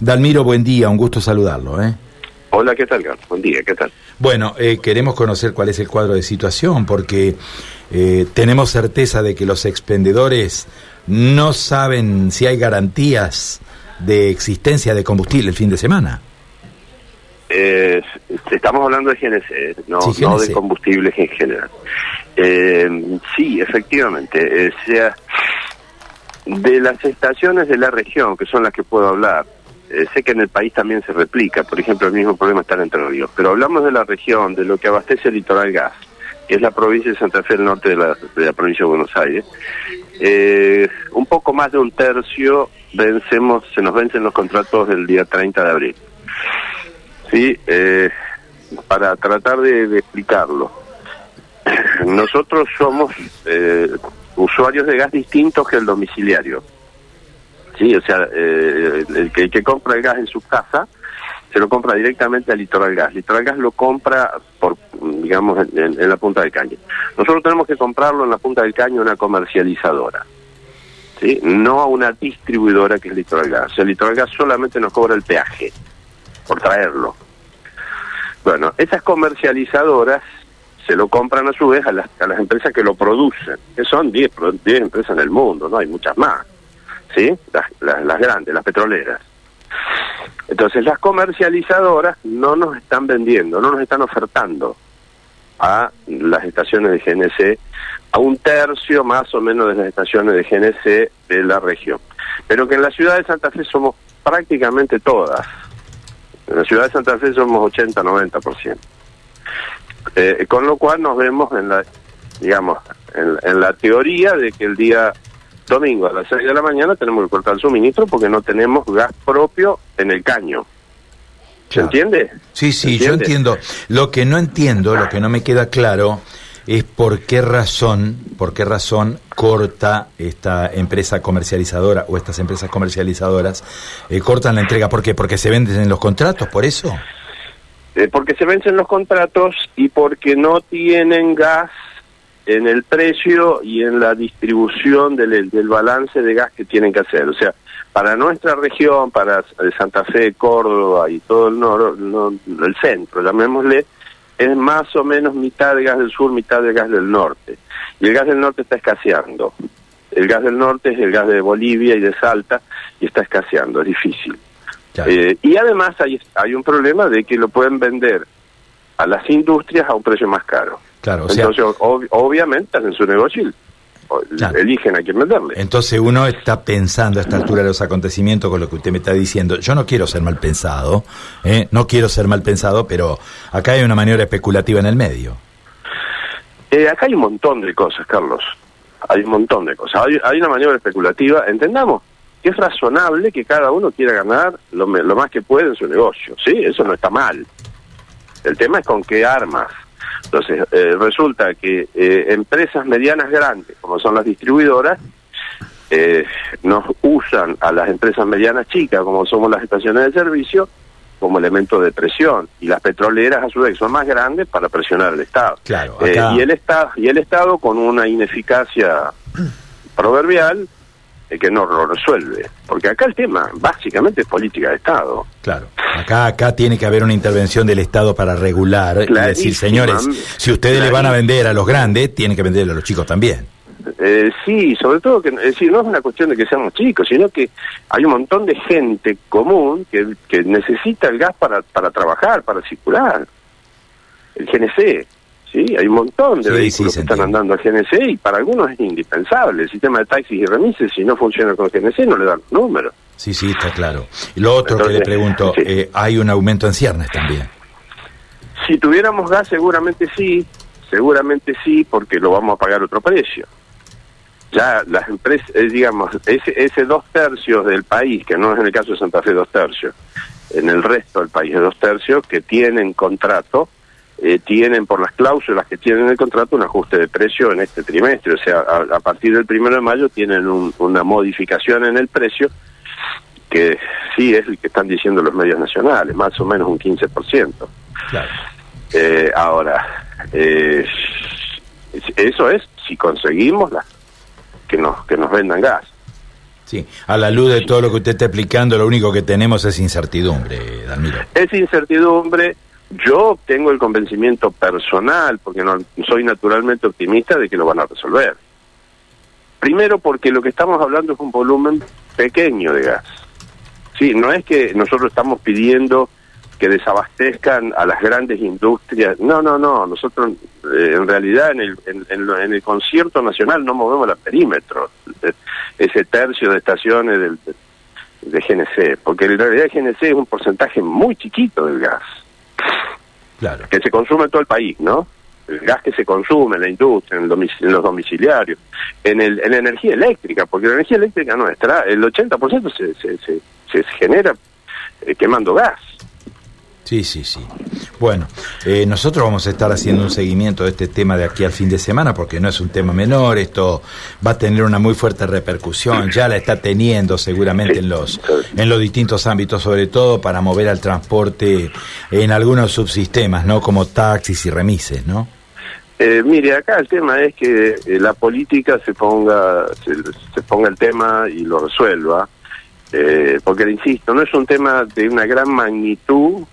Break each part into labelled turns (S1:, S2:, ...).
S1: Dalmiro, buen día, un gusto saludarlo. ¿eh?
S2: Hola, ¿qué tal, Carlos? Buen día, ¿qué tal?
S1: Bueno, eh, queremos conocer cuál es el cuadro de situación, porque eh, tenemos certeza de que los expendedores no saben si hay garantías de existencia de combustible el fin de semana.
S2: Eh, estamos hablando de GNC, no, no de combustibles en general. Eh, sí, efectivamente. sea, de las estaciones de la región, que son las que puedo hablar, eh, sé que en el país también se replica, por ejemplo, el mismo problema está en Entre Ríos, pero hablamos de la región, de lo que abastece el litoral gas, que es la provincia de Santa Fe del Norte de la, de provincia de Buenos Aires. Eh, un poco más de un tercio vencemos, se nos vencen los contratos del día 30 de abril. Sí, eh, para tratar de, explicarlo. Nosotros somos usuarios de gas distintos que el domiciliario. Sí, o sea, eh, el, que, que compra el gas en su casa se lo compra directamente a Litoral Gas. Litoral Gas lo compra por, digamos, en, la punta del caño. Nosotros tenemos que comprarlo en la punta del caño a una comercializadora, ¿sí? No a una distribuidora que es Litoral Gas. O sea, Litoral Gas solamente nos cobra el peaje por traerlo. Bueno, esas comercializadoras se lo compran a su vez a las, a las empresas que lo producen, que son 10 empresas en el mundo, no hay muchas más. ¿Sí? Las, grandes, las petroleras. Entonces las comercializadoras no nos están vendiendo, no nos están ofertando a las estaciones de GNC, a un tercio más o menos de las estaciones de GNC de la región. Pero que en la ciudad de Santa Fe somos prácticamente todas. En la ciudad de Santa Fe somos 80-90%. Eh, con lo cual nos vemos en la, digamos, en la teoría de que el día domingo a las 6 de la mañana tenemos que cortar el suministro porque no tenemos gas propio en el caño. ¿Se entiende?
S1: Sí, sí, yo entiendo. Lo que no entiendo, lo que no me queda claro es por qué razón, por qué razón corta esta empresa comercializadora o estas empresas comercializadoras eh, cortan la entrega. ¿Por qué? Porque se venden en los contratos, por eso.
S2: Eh, porque se vencen los contratos y porque no tienen gas en el precio y en la distribución del, del balance de gas que tienen que hacer. O sea, para nuestra región, para Santa Fe, Córdoba y todo el, nor, el centro, llamémosle, es más o menos mitad de gas del sur, mitad de gas del norte. Y el gas del norte está escaseando. El gas del norte es el gas de Bolivia y de Salta y está escaseando, es difícil. Eh, y además hay, hay un problema de que lo pueden vender a las industrias a un precio más caro. Claro, Entonces, obviamente, hacen su negocio eligen a quién venderle.
S1: Entonces uno está pensando a esta altura de los acontecimientos con lo que usted me está diciendo. Yo no quiero ser mal pensado, ¿eh? no quiero ser mal pensado, pero acá hay una maniobra especulativa en el medio.
S2: Eh, acá hay un montón de cosas, Carlos. Hay un montón de cosas. Hay, hay una maniobra especulativa. Entendamos que es razonable que cada uno quiera ganar lo, lo más que puede en su negocio. Sí, eso no está mal. El tema es con qué armas. Entonces, eh, resulta que eh, empresas medianas grandes, como son las distribuidoras, eh, nos usan a las empresas medianas chicas, como somos las estaciones de servicio, como elemento de presión. Y las petroleras, a su vez, son más grandes para presionar al Estado.
S1: Claro,
S2: y, el Estado y el Estado, con una ineficacia proverbial, que no lo resuelve. Porque acá el tema básicamente es política de Estado.
S1: Claro. Acá, acá tiene que haber una intervención del Estado para regular y decir, señores, si ustedes le van a vender a los grandes, tienen que venderle a los chicos también.
S2: Eh, sí, sobre todo que es decir, no es una cuestión de que seamos chicos, sino que hay un montón de gente común que, que necesita el gas para, para trabajar, para circular. El GNC, Sí, hay un montón de vehículos que están andando al GNC y para algunos es indispensable. El sistema de taxis y remises, si no funciona con GNC, no le dan los números.
S1: Sí, sí, está claro. Y lo otro que le pregunto, eh, ¿hay un aumento en ciernes también?
S2: Si tuviéramos gas, seguramente sí, seguramente sí, porque lo vamos a pagar otro precio. Ya las empresas, eh, digamos, ese, ese dos tercios del país, que no es en el caso de Santa Fe dos tercios, en el resto del país es dos tercios, que tienen contrato, eh, tienen por las cláusulas que tienen en el contrato un ajuste de precio en este trimestre. O sea, a, partir del primero de mayo tienen una modificación en el precio que sí es el que están diciendo los medios nacionales, más o menos un 15%. Claro. Eh, ahora, eh, eso es si conseguimos la, que nos que nos vendan gas.
S1: Sí, a la luz de todo lo que usted está explicando, lo único que tenemos es incertidumbre, Dalmiro.
S2: Es incertidumbre. Yo tengo el convencimiento personal, porque no soy naturalmente optimista, de que lo van a resolver. Primero porque lo que estamos hablando es un volumen pequeño de gas. Sí, no es que nosotros estamos pidiendo que desabastezcan a las grandes industrias. No, no, no. Nosotros, eh, en realidad, en el, en, el concierto nacional no movemos el perímetro, ese tercio de estaciones del, de GNC, porque en realidad GNC es un porcentaje muy chiquito del gas.
S1: Claro.
S2: Que se consume en todo el país, ¿no? El gas que se consume en la industria, en, los domiciliarios, en, el, en la energía eléctrica, porque la energía eléctrica nuestra, el 80% se, se, se, se genera eh, quemando gas.
S1: Sí, sí, sí. Bueno, eh, nosotros vamos a estar haciendo un seguimiento de este tema de aquí al fin de semana porque no es un tema menor, esto va a tener una muy fuerte repercusión, ya la está teniendo seguramente en los en los distintos ámbitos, sobre todo para mover al transporte en algunos subsistemas, ¿no? Como taxis y remises, ¿no?
S2: Eh, mire, acá el tema es que eh, la política se ponga se, ponga el tema y lo resuelva, porque insisto, no es un tema de una gran magnitud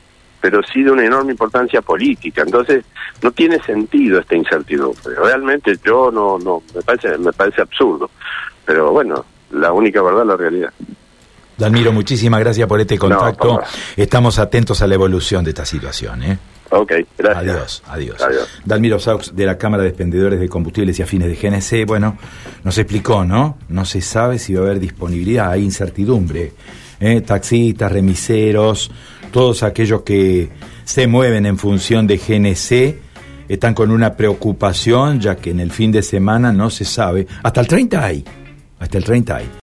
S2: pero sí de una enorme importancia política. Entonces, no tiene sentido esta incertidumbre. Realmente yo no, no, me parece, me parece absurdo. Pero bueno, la única verdad es la realidad.
S1: Dalmiro, muchísimas gracias por este contacto. Estamos atentos a la evolución de esta situación. ¿eh?
S2: Ok, gracias.
S1: Adiós, adiós, Dalmiro Saux, de la Cámara de Expendedores de Combustibles y Afines de GNC, bueno, nos explicó, ¿no? No se sabe si va a haber disponibilidad, hay incertidumbre. ¿eh? Taxistas, remiseros, todos aquellos que se mueven en función de GNC están con una preocupación, ya que en el fin de semana no se sabe. Hasta el 30 hay. Hasta el 30 hay.